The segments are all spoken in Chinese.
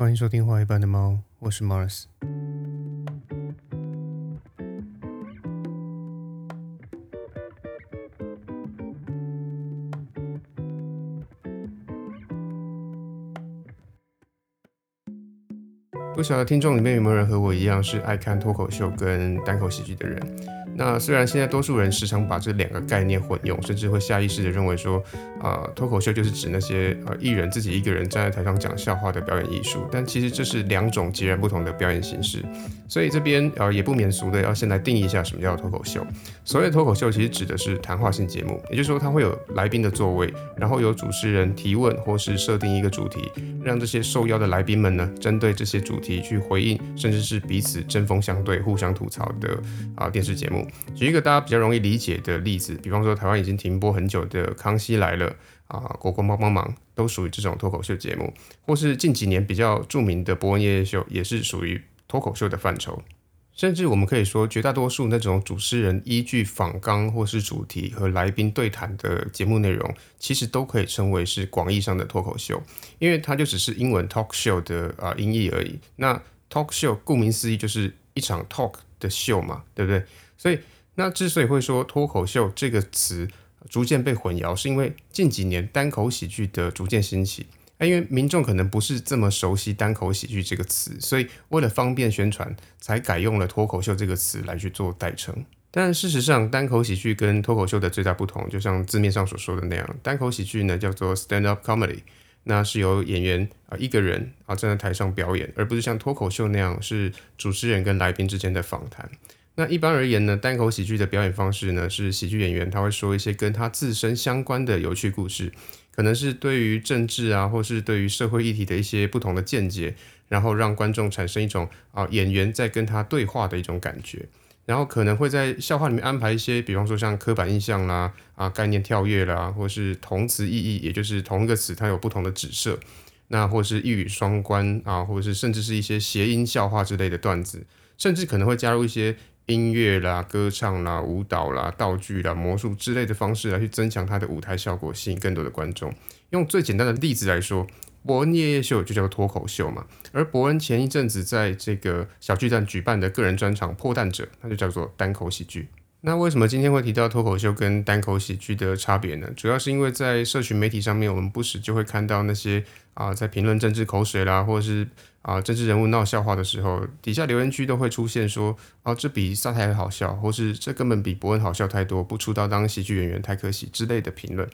欢迎收听《画一般的猫》，我是 Mars。不晓得听众里面有没有人和我一样是爱看脱口秀跟单口喜剧的人？那虽然现在多数人时常把这两个概念混用，甚至会下意识的认为说，啊，脱口秀就是指那些呃艺人自己一个人站在台上讲笑话的表演艺术，但其实这是两种截然不同的表演形式。所以这边呃也不免俗的要先来定义一下什么叫脱口秀。所谓脱口秀其实指的是谈话性节目，也就是说它会有来宾的座位，然后有主持人提问或是设定一个主题，让这些受邀的来宾们呢针对这些主题去回应，甚至是彼此针锋相对、互相吐槽的啊电视节目。举一个大家比较容易理解的例子，比方说台湾已经停播很久的《康熙来了》啊，《国光帮帮忙》都属于这种脱口秀节目，或是近几年比较著名的《伯恩夜夜秀》也是属于脱口秀的范畴。甚至我们可以说，绝大多数那种主持人依据访纲或是主题和来宾对谈的节目内容，其实都可以称为是广义上的脱口秀，因为它就只是英文 talk show 的啊音译而已。那 talk show 顾名思义就是一场 talk 的秀嘛，对不对？所以那之所以会说脱口秀这个词逐渐被混淆，是因为近几年单口喜剧的逐渐兴起。因为民众可能不是这么熟悉单口喜剧这个词，所以为了方便宣传，才改用了脱口秀这个词来去做代称。但事实上，单口喜剧跟脱口秀的最大不同，就像字面上所说的那样，单口喜剧呢叫做 stand up comedy，那是由演员啊一个人啊站在台上表演，而不是像脱口秀那样是主持人跟来宾之间的访谈。那一般而言呢，单口喜剧的表演方式呢，是喜剧演员他会说一些跟他自身相关的有趣故事，可能是对于政治啊，或是对于社会议题的一些不同的见解，然后让观众产生一种啊演员在跟他对话的一种感觉，然后可能会在笑话里面安排一些，比方说像刻板印象啦，啊概念跳跃啦，或是同词异义，也就是同一个词它有不同的指涉，那或是一语双关啊，或者是甚至是一些谐音笑话之类的段子，甚至可能会加入一些。音乐啦、歌唱啦、舞蹈啦、道具啦、魔术之类的方式来去增强它的舞台效果，吸引更多的观众。用最简单的例子来说，伯恩夜夜秀就叫做脱口秀嘛。而伯恩前一阵子在这个小巨蛋举办的个人专场《破蛋者》，那就叫做单口喜剧。那为什么今天会提到脱口秀跟单口喜剧的差别呢？主要是因为在社群媒体上面，我们不时就会看到那些啊，在评论政治口水啦，或者是啊政治人物闹笑话的时候，底下留言区都会出现说，哦，这比沙台好笑，或是这根本比伯恩好笑太多，不出道当喜剧演员太可惜之类的评论。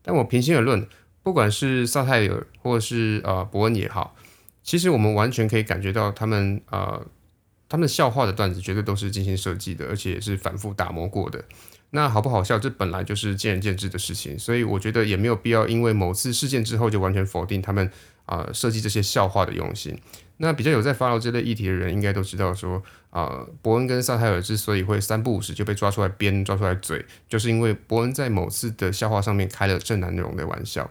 但我平心而论，不管是萨泰尔或是呃伯恩也好，其实我们完全可以感觉到他们呃。他们的笑话的段子绝对都是精心设计的，而且也是反复打磨过的。那好不好笑，这本来就是见仁见智的事情，所以我觉得也没有必要因为某次事件之后就完全否定他们啊设计这些笑话的用心。那比较有在发牢这类议题的人，应该都知道说啊，伯恩跟萨泰尔之所以会三不五时就被抓出来编、抓出来嘴，就是因为伯恩在某次的笑话上面开了正南容的玩笑。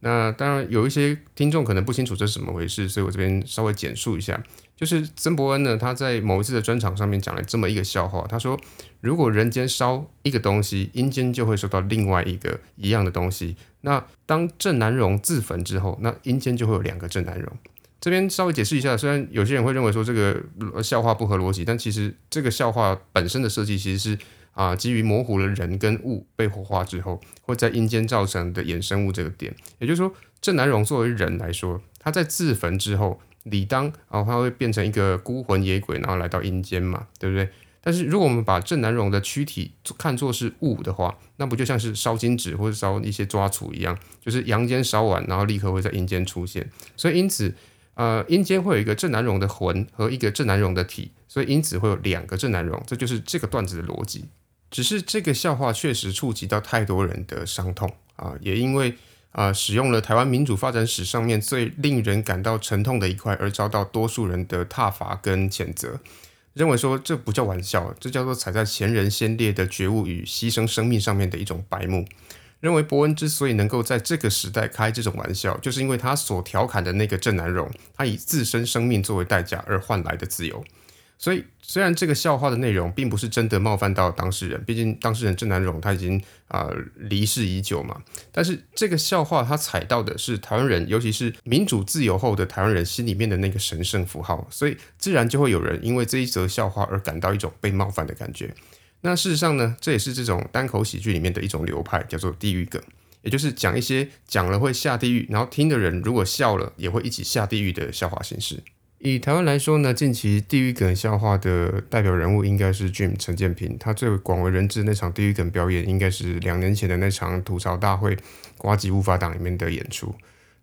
那当然有一些听众可能不清楚这是怎么回事，所以我这边稍微简述一下。就是曾伯恩呢，他在某一次的专场上面讲了这么一个笑话。他说，如果人间烧一个东西，阴间就会收到另外一个一样的东西。那当郑南荣自焚之后，那阴间就会有两个郑南荣。这边稍微解释一下，虽然有些人会认为说这个笑话不合逻辑，但其实这个笑话本身的设计其实是啊基于模糊了人跟物被火化之后会在阴间造成的衍生物这个点。也就是说，郑南荣作为人来说，他在自焚之后。理当啊，他会变成一个孤魂野鬼，然后来到阴间嘛，对不对？但是如果我们把郑南荣的躯体看作是物的话，那不就像是烧金纸或者烧一些抓储一样，就是阳间烧完，然后立刻会在阴间出现。所以因此，呃，阴间会有一个郑南荣的魂和一个郑南荣的体，所以因此会有两个郑南荣，这就是这个段子的逻辑。只是这个笑话确实触及到太多人的伤痛啊，也因为。啊，使用了台湾民主发展史上面最令人感到沉痛的一块，而遭到多数人的挞伐跟谴责，认为说这不叫玩笑，这叫做踩在前人先烈的觉悟与牺牲生命上面的一种白目。认为伯恩之所以能够在这个时代开这种玩笑，就是因为他所调侃的那个郑南荣，他以自身生命作为代价而换来的自由。所以虽然这个笑话的内容并不是真的冒犯到当事人，毕竟当事人郑南荣他已经啊离世已久嘛，但是这个笑话他踩到的是台湾人，尤其是民主自由后的台湾人心里面的那个神圣符号，所以自然就会有人因为这一则笑话而感到一种被冒犯的感觉。那事实上呢，这也是这种单口喜剧里面的一种流派，叫做地狱梗。也就是讲一些讲了会下地狱，然后听的人如果笑了也会一起下地狱的笑话形式。以台湾来说呢，近期地狱梗笑话的代表人物应该是 Jim 陈建平，他最为广为人知那场地狱梗表演，应该是两年前的那场吐槽大会“瓜吉无法党”里面的演出。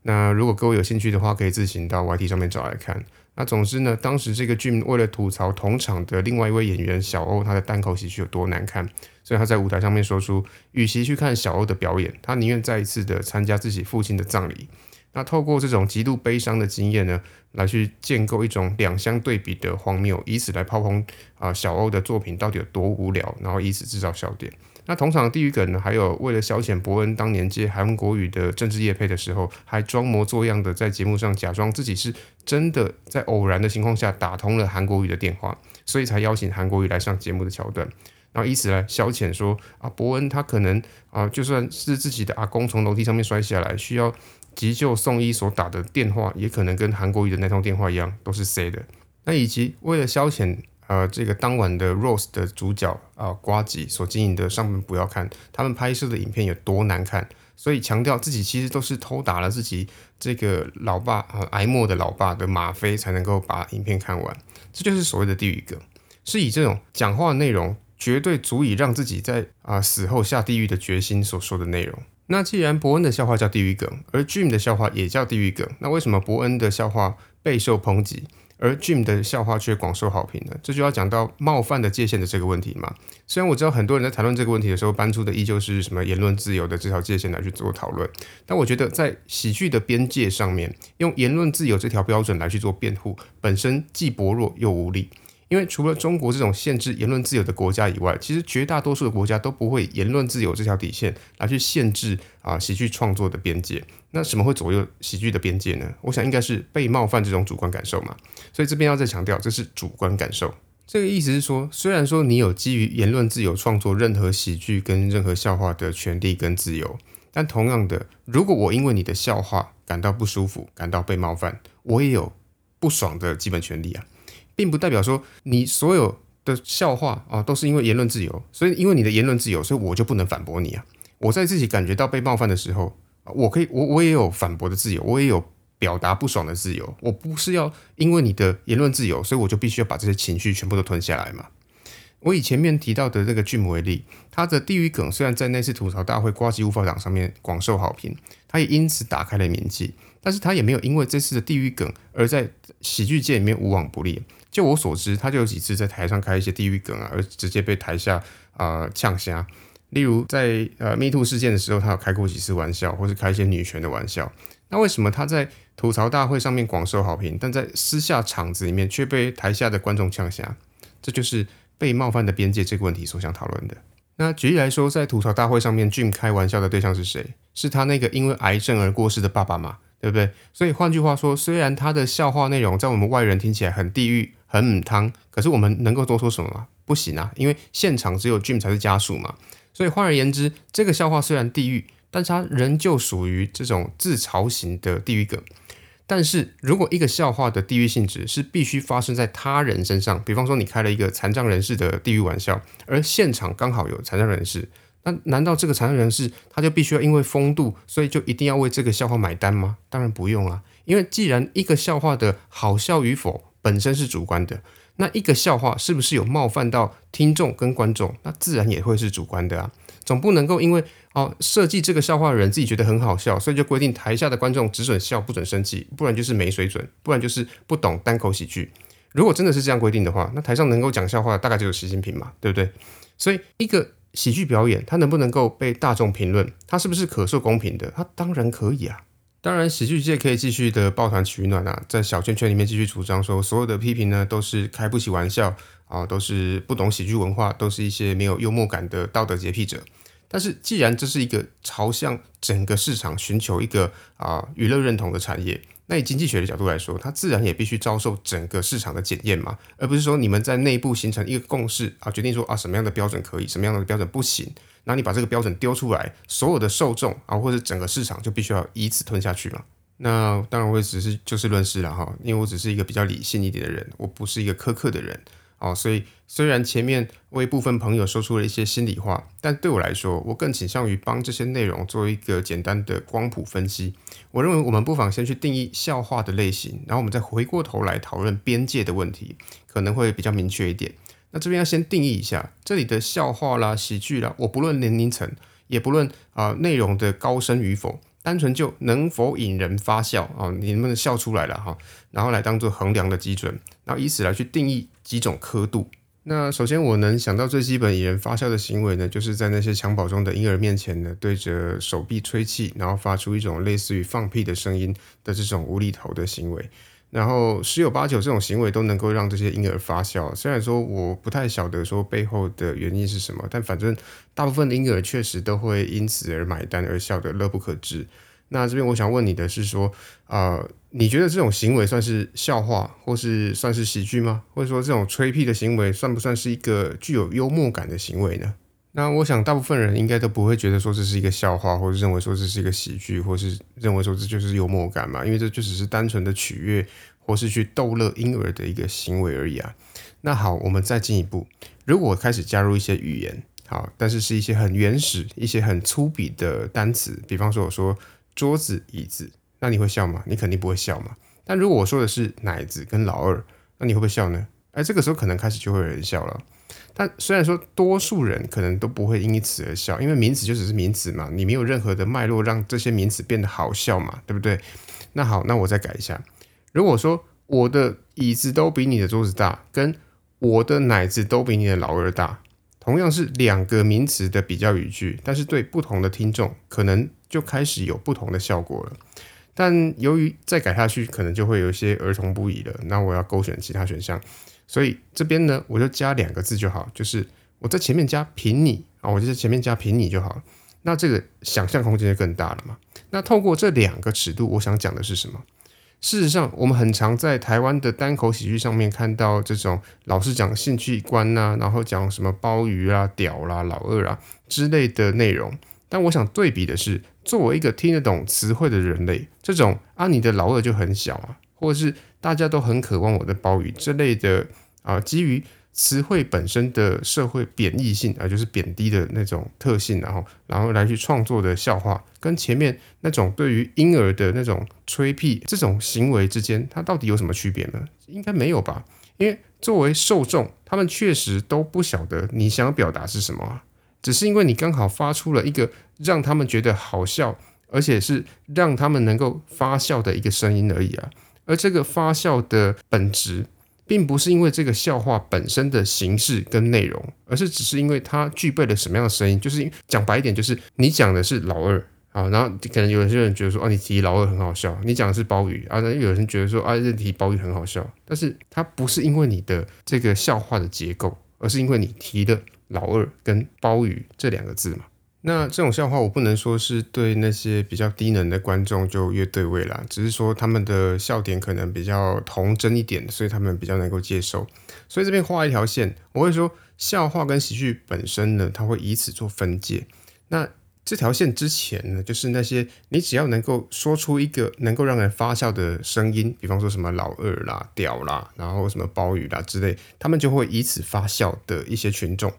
那如果各位有兴趣的话，可以自行到 YT 上面找来看。那总之呢，当时这个 Jim 为了吐槽同场的另外一位演员小欧他的单口喜剧有多难看，所以他在舞台上面说出，与其去看小欧的表演，他宁愿再一次的参加自己父亲的葬礼。那透过这种极度悲伤的经验呢，来去建构一种两相对比的荒谬，以此来炮轰啊小欧的作品到底有多无聊，然后以此制造笑点。那同场地狱梗呢？还有为了消遣伯恩当年接韩国语的政治业配的时候，还装模作样的在节目上假装自己是真的在偶然的情况下打通了韩国语的电话，所以才邀请韩国语来上节目的桥段，然后以此来消遣说啊伯恩他可能啊就算是自己的阿公从楼梯上面摔下来需要急救送医所打的电话，也可能跟韩国语的那通电话一样都是 C 的。那以及为了消遣。呃，这个当晚的 Rose 的主角啊，瓜吉所经营的上面不要看他们拍摄的影片有多难看，所以强调自己其实都是偷打了自己这个老爸啊挨默的老爸的吗啡才能够把影片看完，这就是所谓的地狱梗，是以这种讲话内容绝对足以让自己在啊死后下地狱的决心所说的内容。那既然伯恩的笑话叫地狱梗，而 Jim 的笑话也叫地狱梗，那为什么伯恩的笑话备受抨击？而 Jim 的笑话却广受好评呢？这就要讲到冒犯的界限的这个问题嘛。虽然我知道很多人在谈论这个问题的时候，搬出的依旧是什么言论自由的这条界限来去做讨论，但我觉得在喜剧的边界上面，用言论自由这条标准来去做辩护，本身既薄弱又无力。因为除了中国这种限制言论自由的国家以外，其实绝大多数的国家都不会言论自由这条底线来去限制啊喜剧创作的边界。那什么会左右喜剧的边界呢？我想应该是被冒犯这种主观感受嘛。所以这边要再强调，这是主观感受。这个意思是说，虽然说你有基于言论自由创作任何喜剧跟任何笑话的权利跟自由，但同样的，如果我因为你的笑话感到不舒服，感到被冒犯，我也有不爽的基本权利啊。并不代表说你所有的笑话啊都是因为言论自由，所以因为你的言论自由，所以我就不能反驳你啊！我在自己感觉到被冒犯的时候，我可以，我我也有反驳的自由，我也有表达不爽的自由。我不是要因为你的言论自由，所以我就必须要把这些情绪全部都吞下来嘛？我以前面提到的这个剧目为例，他的地狱梗虽然在那次吐槽大会瓜吉无法党上面广受好评，他也因此打开了名气，但是他也没有因为这次的地狱梗而在喜剧界里面无往不利。就我所知，他就有几次在台上开一些地狱梗啊，而直接被台下啊呛瞎。例如在呃 Me Too 事件的时候，他有开过几次玩笑，或是开一些女权的玩笑。那为什么他在吐槽大会上面广受好评，但在私下场子里面却被台下的观众呛瞎？这就是被冒犯的边界这个问题所想讨论的。那举例来说，在吐槽大会上面，Jim 开玩笑的对象是谁？是他那个因为癌症而过世的爸爸吗？对不对？所以换句话说，虽然他的笑话内容在我们外人听起来很地狱。很母汤，可是我们能够多说什么吗？不行啊，因为现场只有 Jim 才是家属嘛。所以换而言之，这个笑话虽然地狱，但是它仍旧属于这种自嘲型的地狱梗。但是如果一个笑话的地狱性质是必须发生在他人身上，比方说你开了一个残障人士的地狱玩笑，而现场刚好有残障人士，那难道这个残障人士他就必须要因为风度，所以就一定要为这个笑话买单吗？当然不用啊，因为既然一个笑话的好笑与否，本身是主观的，那一个笑话是不是有冒犯到听众跟观众？那自然也会是主观的啊。总不能够因为哦设计这个笑话的人自己觉得很好笑，所以就规定台下的观众只准笑不准生气，不然就是没水准，不然就是不懂单口喜剧。如果真的是这样规定的话，那台上能够讲笑话大概就是习近平嘛，对不对？所以一个喜剧表演，它能不能够被大众评论，它是不是可受公平的？它当然可以啊。当然，喜剧界可以继续的抱团取暖啊，在小圈圈里面继续主张说，所有的批评呢都是开不起玩笑啊，都是不懂喜剧文化，都是一些没有幽默感的道德洁癖者。但是既然这是一个朝向整个市场寻求一个啊娱乐认同的产业，那以经济学的角度来说，它自然也必须遭受整个市场的检验嘛，而不是说你们在内部形成一个共识啊，决定说啊什么样的标准可以，什么样的标准不行，那你把这个标准丢出来，所有的受众啊或者整个市场就必须要以此吞下去嘛。那当然我也只是就事论事了哈，因为我只是一个比较理性一点的人，我不是一个苛刻的人。哦，所以虽然前面为部分朋友说出了一些心里话，但对我来说，我更倾向于帮这些内容做一个简单的光谱分析。我认为我们不妨先去定义笑话的类型，然后我们再回过头来讨论边界的问题，可能会比较明确一点。那这边要先定义一下，这里的笑话啦、喜剧啦，我不论年龄层，也不论啊内容的高深与否。单纯就能否引人发笑啊？你能不能笑出来了哈？然后来当做衡量的基准，然后以此来去定义几种刻度。那首先我能想到最基本引人发笑的行为呢，就是在那些襁褓中的婴儿面前呢，对着手臂吹气，然后发出一种类似于放屁的声音的这种无厘头的行为。然后十有八九这种行为都能够让这些婴儿发笑，虽然说我不太晓得说背后的原因是什么，但反正大部分的婴儿确实都会因此而买单而笑得乐不可支。那这边我想问你的是说，呃，你觉得这种行为算是笑话，或是算是喜剧吗？或者说这种吹屁的行为算不算是一个具有幽默感的行为呢？那我想大部分人应该都不会觉得说这是一个笑话，或者认为说这是一个喜剧，或是认为说这就是幽默感嘛，因为这就只是单纯的取悦。或是去逗乐婴儿的一个行为而已啊。那好，我们再进一步，如果开始加入一些语言，好，但是是一些很原始、一些很粗鄙的单词，比方说我说桌子、椅子，那你会笑吗？你肯定不会笑嘛。但如果我说的是奶子跟老二，那你会不会笑呢？哎，这个时候可能开始就会有人笑了。但虽然说多数人可能都不会因此而笑，因为名词就只是名词嘛，你没有任何的脉络让这些名词变得好笑嘛，对不对？那好，那我再改一下。如果说我的椅子都比你的桌子大，跟我的奶子都比你的老二大，同样是两个名词的比较语句，但是对不同的听众，可能就开始有不同的效果了。但由于再改下去，可能就会有一些儿童不宜了。那我要勾选其他选项，所以这边呢，我就加两个字就好，就是我在前面加凭你啊，我就在前面加凭你就好了。那这个想象空间就更大了嘛。那透过这两个尺度，我想讲的是什么？事实上，我们很常在台湾的单口喜剧上面看到这种老是讲性趣观呐，然后讲什么鲍鱼啊、屌啦、老二啊之类的内容。但我想对比的是，作为一个听得懂词汇的人类，这种啊你的老二就很小啊，或者是大家都很渴望我的鲍鱼这类的啊，基于。词汇本身的社会贬义性啊，就是贬低的那种特性，然后，然后来去创作的笑话，跟前面那种对于婴儿的那种吹屁这种行为之间，它到底有什么区别呢？应该没有吧？因为作为受众，他们确实都不晓得你想表达是什么，只是因为你刚好发出了一个让他们觉得好笑，而且是让他们能够发笑的一个声音而已啊。而这个发笑的本质。并不是因为这个笑话本身的形式跟内容，而是只是因为它具备了什么样的声音。就是讲白一点，就是你讲的是老二啊，然后可能有些人觉得说，哦，你提老二很好笑；你讲的是鲍鱼啊，那有人觉得说，啊，这提鲍鱼很好笑。但是它不是因为你的这个笑话的结构，而是因为你提的老二跟鲍鱼这两个字嘛。那这种笑话，我不能说是对那些比较低能的观众就越对味了，只是说他们的笑点可能比较童真一点，所以他们比较能够接受。所以这边画一条线，我会说笑话跟喜剧本身呢，它会以此做分界。那这条线之前呢，就是那些你只要能够说出一个能够让人发笑的声音，比方说什么老二啦、屌啦，然后什么鲍鱼啦之类，他们就会以此发笑的一些群众。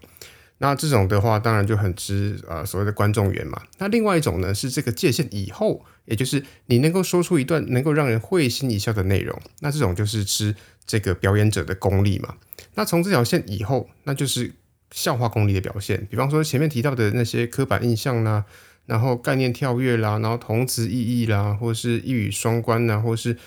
那这种的话，当然就很吃呃所谓的观众缘嘛。那另外一种呢，是这个界限以后，也就是你能够说出一段能够让人会心一笑的内容，那这种就是吃这个表演者的功力嘛。那从这条线以后，那就是笑话功力的表现。比方说前面提到的那些刻板印象啦，然后概念跳跃啦，然后同词异义啦，或是一语双关呐，或是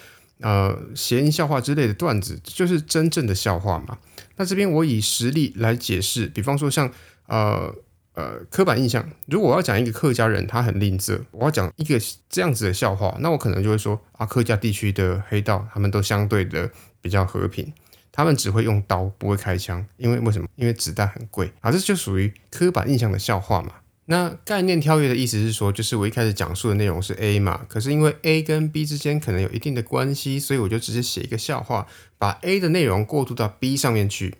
呃谐音笑话之类的段子，就是真正的笑话嘛。那这边我以实例来解释，比方说像呃呃刻板印象，如果我要讲一个客家人他很吝啬，我要讲一个这样子的笑话，那我可能就会说啊，客家地区的黑道他们都相对的比较和平，他们只会用刀不会开枪，因为为什么？因为子弹很贵啊，这就属于刻板印象的笑话嘛。那概念跳跃的意思是说，就是我一开始讲述的内容是 A 嘛，可是因为 A 跟 B 之间可能有一定的关系，所以我就直接写一个笑话，把 A 的内容过渡到 B 上面去。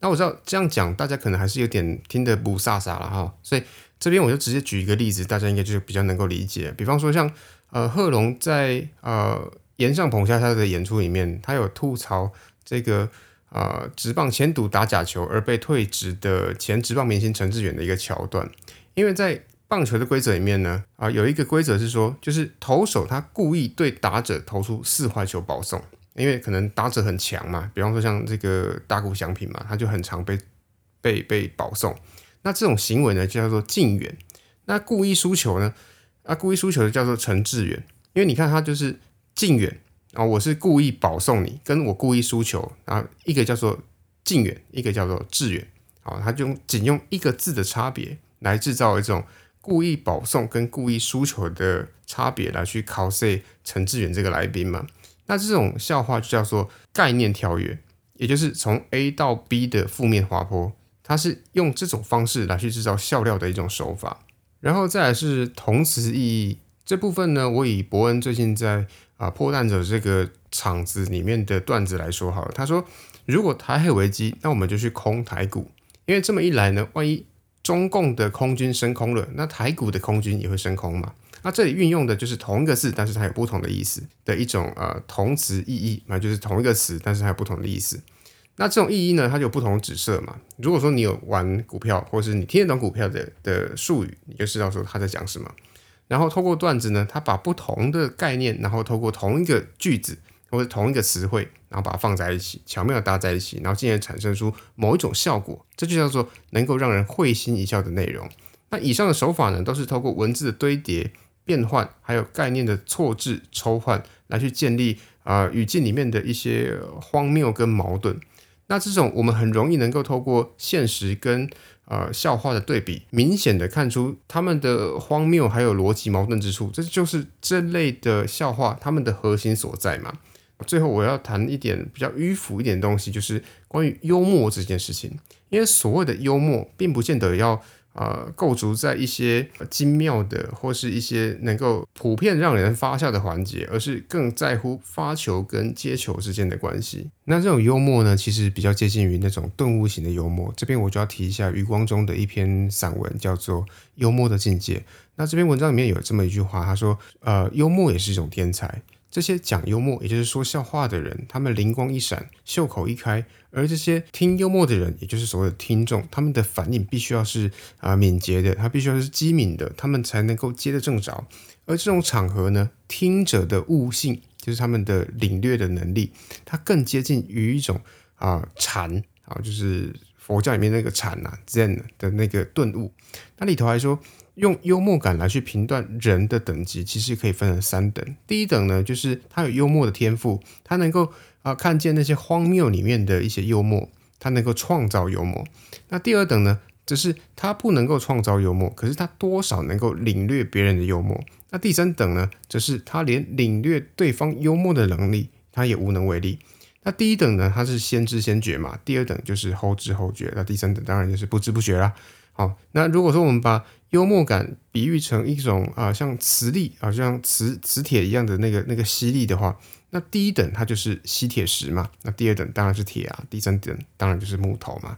那我知道这样讲，大家可能还是有点听得不飒飒了哈，所以这边我就直接举一个例子，大家应该就比较能够理解。比方说像呃贺龙在呃岩上捧下他的演出里面，他有吐槽这个呃直棒前赌打假球而被退职的前直棒明星陈志远的一个桥段，因为在棒球的规则里面呢，啊有一个规则是说，就是投手他故意对打者投出四坏球保送。因为可能打者很强嘛，比方说像这个大谷翔平嘛，他就很常被被被保送。那这种行为呢，就叫做近远。那故意输球呢？啊，故意输球就叫做陈志远。因为你看他就是近远啊，我是故意保送你，跟我故意输球啊，一个叫做近远，一个叫做志远。好，他就仅用一个字的差别来制造一种故意保送跟故意输球的差别，来去考 C 陈志远这个来宾嘛。那这种笑话就叫做概念跳跃，也就是从 A 到 B 的负面滑坡，它是用这种方式来去制造笑料的一种手法。然后再来是同词意义这部分呢，我以伯恩最近在啊破蛋者这个场子里面的段子来说好了。他说，如果台海危机，那我们就去空台股，因为这么一来呢，万一中共的空军升空了，那台股的空军也会升空嘛。那这里运用的就是同一个字，但是它有不同的意思的一种呃同词意义嘛，就是同一个词，但是它有不同的意思。那这种意义呢，它就有不同的指色嘛。如果说你有玩股票，或是你听得懂股票的的术语，你就知道说他在讲什么。然后透过段子呢，他把不同的概念，然后透过同一个句子或者同一个词汇，然后把它放在一起，巧妙的搭在一起，然后进而产生出某一种效果，这就叫做能够让人会心一笑的内容。那以上的手法呢，都是透过文字的堆叠。变换还有概念的错置抽换，来去建立啊语境里面的一些荒谬跟矛盾。那这种我们很容易能够透过现实跟呃笑话的对比，明显的看出他们的荒谬还有逻辑矛盾之处。这就是这类的笑话他们的核心所在嘛。最后我要谈一点比较迂腐一点东西，就是关于幽默这件事情。因为所谓的幽默，并不见得要。呃，构筑在一些精妙的或是一些能够普遍让人发笑的环节，而是更在乎发球跟接球之间的关系。那这种幽默呢，其实比较接近于那种顿悟型的幽默。这边我就要提一下余光中的一篇散文，叫做《幽默的境界》。那这篇文章里面有这么一句话，他说：“呃，幽默也是一种天才。”这些讲幽默，也就是说笑话的人，他们灵光一闪，袖口一开；而这些听幽默的人，也就是所谓的听众，他们的反应必须要是啊敏捷的，他必须要是机敏的，他们才能够接得正着。而这种场合呢，听者的悟性，就是他们的领略的能力，它更接近于一种啊禅啊，就是佛教里面那个禅呐 Zen 的那个顿悟。那里头还说。用幽默感来去评断人的等级，其实可以分成三等。第一等呢，就是他有幽默的天赋，他能够啊看见那些荒谬里面的一些幽默，他能够创造幽默。那第二等呢，则是他不能够创造幽默，可是他多少能够领略别人的幽默。那第三等呢，则是他连领略对方幽默的能力，他也无能为力。那第一等呢，它是先知先觉嘛；第二等就是后知后觉；那第三等当然就是不知不觉啦。好，那如果说我们把幽默感比喻成一种啊，像磁力啊，像磁磁铁一样的那个那个吸力的话，那第一等它就是吸铁石嘛，那第二等当然是铁啊，第三等当然就是木头嘛。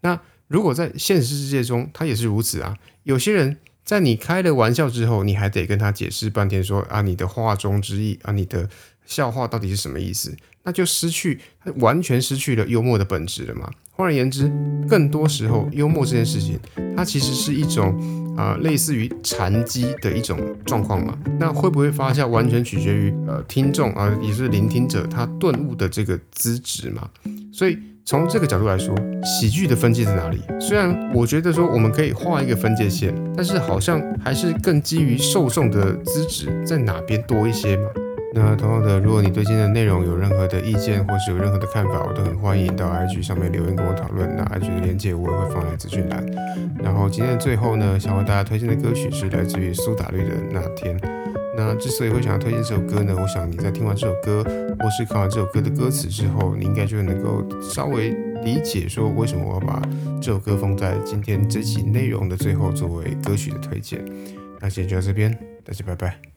那如果在现实世界中，它也是如此啊。有些人在你开了玩笑之后，你还得跟他解释半天，说啊，你的话中之意啊，你的笑话到底是什么意思？那就失去完全失去了幽默的本质了嘛。换而言之，更多时候幽默这件事情，它其实是一种啊类似于禅机的一种状况嘛。那会不会发酵，完全取决于呃听众啊，也是聆听者他顿悟的这个资质嘛。所以从这个角度来说，喜剧的分界在哪里？虽然我觉得说我们可以画一个分界线，但是好像还是更基于受众的资质在哪边多一些嘛。那同样的，如果你对今天的内容有任何的意见，或是有任何的看法，我都很欢迎到 IG 上面留言跟我讨论。那 IG 的链接我也会放在资讯栏。然后今天的最后呢，想为大家推荐的歌曲是来自于苏打绿的《那天》。那之所以会想要推荐这首歌呢，我想你在听完这首歌，或是看完这首歌的歌词之后，你应该就能够稍微理解说为什么我要把这首歌放在今天这期内容的最后作为歌曲的推荐。那今天就到这边，大家拜拜。